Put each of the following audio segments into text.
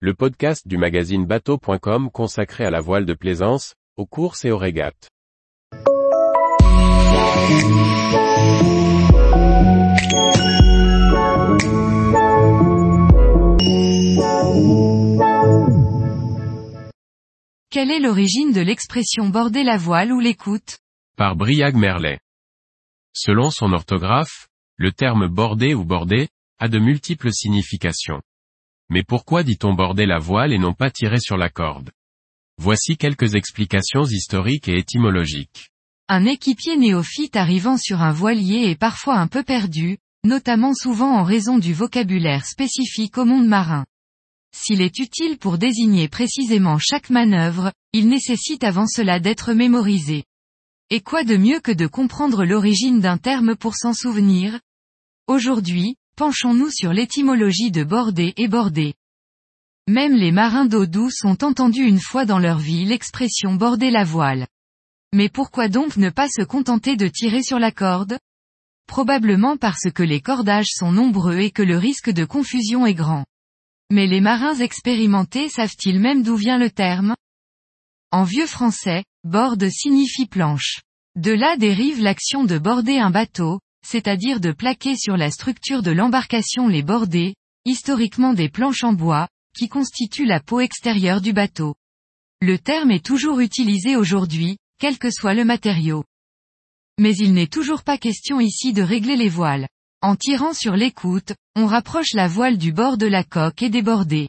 le podcast du magazine bateau.com consacré à la voile de plaisance, aux courses et aux régates. Quelle est l'origine de l'expression border la voile ou l'écoute Par Briag Merlet. Selon son orthographe, le terme border ou border a de multiples significations. Mais pourquoi dit-on border la voile et non pas tirer sur la corde? Voici quelques explications historiques et étymologiques. Un équipier néophyte arrivant sur un voilier est parfois un peu perdu, notamment souvent en raison du vocabulaire spécifique au monde marin. S'il est utile pour désigner précisément chaque manœuvre, il nécessite avant cela d'être mémorisé. Et quoi de mieux que de comprendre l'origine d'un terme pour s'en souvenir? Aujourd'hui, penchons-nous sur l'étymologie de border et border. Même les marins d'eau douce ont entendu une fois dans leur vie l'expression border la voile. Mais pourquoi donc ne pas se contenter de tirer sur la corde? Probablement parce que les cordages sont nombreux et que le risque de confusion est grand. Mais les marins expérimentés savent-ils même d'où vient le terme? En vieux français, borde signifie planche. De là dérive l'action de border un bateau, c'est-à-dire de plaquer sur la structure de l'embarcation les bordées, historiquement des planches en bois, qui constituent la peau extérieure du bateau. Le terme est toujours utilisé aujourd'hui, quel que soit le matériau. Mais il n'est toujours pas question ici de régler les voiles. En tirant sur l'écoute, on rapproche la voile du bord de la coque et des bordées.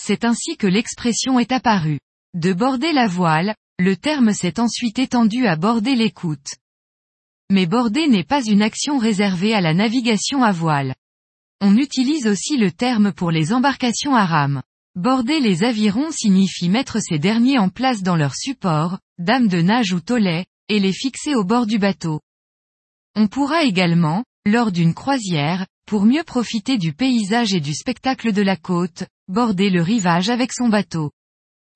C'est ainsi que l'expression est apparue. De border la voile, le terme s'est ensuite étendu à border l'écoute. Mais border n'est pas une action réservée à la navigation à voile. On utilise aussi le terme pour les embarcations à rame. Border les avirons signifie mettre ces derniers en place dans leur support, dame de nage ou tolet, et les fixer au bord du bateau. On pourra également, lors d'une croisière, pour mieux profiter du paysage et du spectacle de la côte, border le rivage avec son bateau.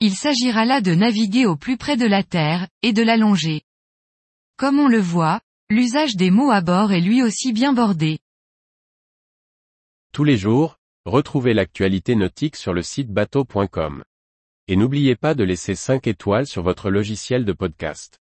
Il s'agira là de naviguer au plus près de la terre, et de l'allonger. Comme on le voit, L'usage des mots à bord est lui aussi bien bordé. Tous les jours, retrouvez l'actualité nautique sur le site bateau.com. Et n'oubliez pas de laisser 5 étoiles sur votre logiciel de podcast.